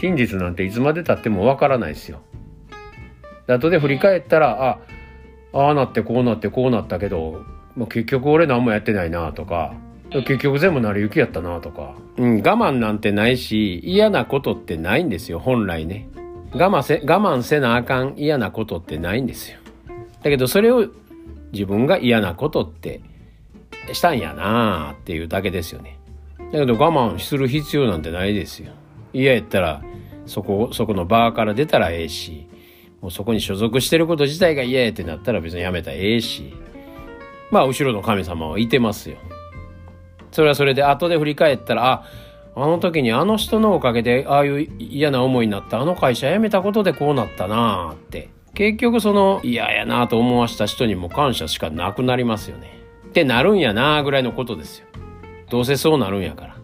真実なんていつまでたってもわからないですよ。後で振り返ったら、あ、ああなってこうなってこうなったけど、まあ、結局俺何もやってないなとか、結局全部成り行きやったなとか。うん、我慢なんてないし、嫌なことってないんですよ、本来ね。我慢せ、我慢せなあかん嫌なことってないんですよ。だけどそれを自分が嫌なことってしたんやなあっていうだけですよね。だけど我慢する必要なんてないですよ。嫌やったらそこ、そこのバーから出たらええし、もうそこに所属してること自体が嫌やってなったら別にやめたらええし、まあ後ろの神様はいてますよ。それはそれで後で振り返ったら、あ、あの時にあの人のおかげでああいう嫌な思いになったあの会社辞めたことでこうなったなあって。結局その嫌やなと思わした人にも感謝しかなくなりますよね。ってなるんやなぐらいのことですよ。どうせそうなるんやから。